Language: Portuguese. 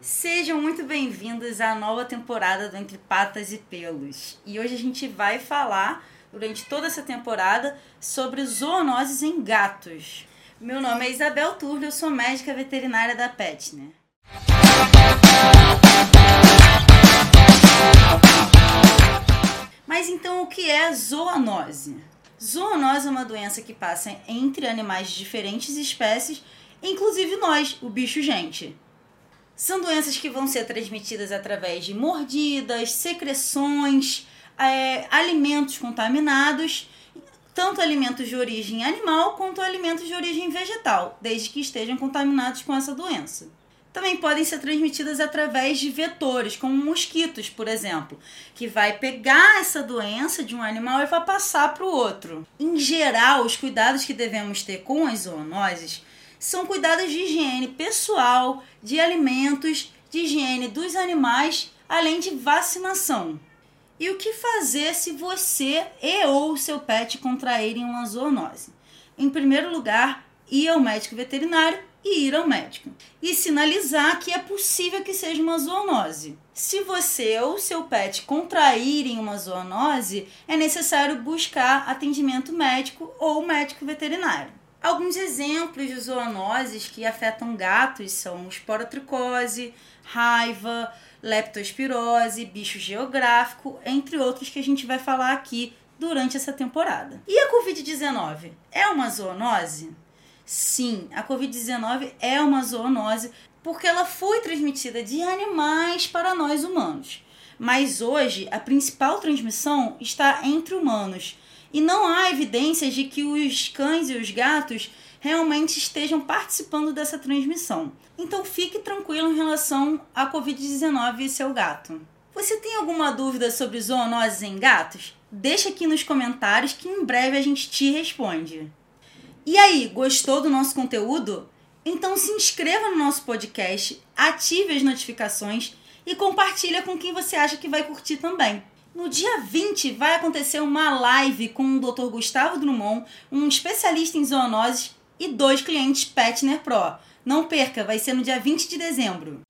Sejam muito bem-vindos à nova temporada do Entre Patas e Pelos. E hoje a gente vai falar, durante toda essa temporada, sobre zoonoses em gatos. Meu nome é Isabel Turlio, eu sou médica veterinária da Petner. Mas então o que é zoonose? Zoonose é uma doença que passa entre animais de diferentes espécies, inclusive nós, o bicho gente. São doenças que vão ser transmitidas através de mordidas, secreções, é, alimentos contaminados, tanto alimentos de origem animal quanto alimentos de origem vegetal, desde que estejam contaminados com essa doença. Também podem ser transmitidas através de vetores, como mosquitos, por exemplo, que vai pegar essa doença de um animal e vai passar para o outro. Em geral, os cuidados que devemos ter com as zoonoses são cuidados de higiene pessoal, de alimentos, de higiene dos animais, além de vacinação. E o que fazer se você e ou seu pet contraírem uma zoonose? Em primeiro lugar, ir ao médico veterinário e ir ao médico. E sinalizar que é possível que seja uma zoonose. Se você ou seu pet contraírem uma zoonose, é necessário buscar atendimento médico ou médico veterinário. Alguns exemplos de zoonoses que afetam gatos são esporotricose, raiva, leptospirose, bicho geográfico, entre outros que a gente vai falar aqui durante essa temporada. E a Covid-19 é uma zoonose? Sim, a Covid-19 é uma zoonose porque ela foi transmitida de animais para nós humanos. Mas hoje a principal transmissão está entre humanos e não há evidências de que os cães e os gatos realmente estejam participando dessa transmissão. Então fique tranquilo em relação à Covid-19 e seu gato. Você tem alguma dúvida sobre zoonoses em gatos? Deixa aqui nos comentários que em breve a gente te responde. E aí, gostou do nosso conteúdo? Então se inscreva no nosso podcast, ative as notificações e compartilha com quem você acha que vai curtir também. No dia 20 vai acontecer uma live com o Dr. Gustavo Drummond, um especialista em zoonoses e dois clientes Petner Pro. Não perca, vai ser no dia 20 de dezembro.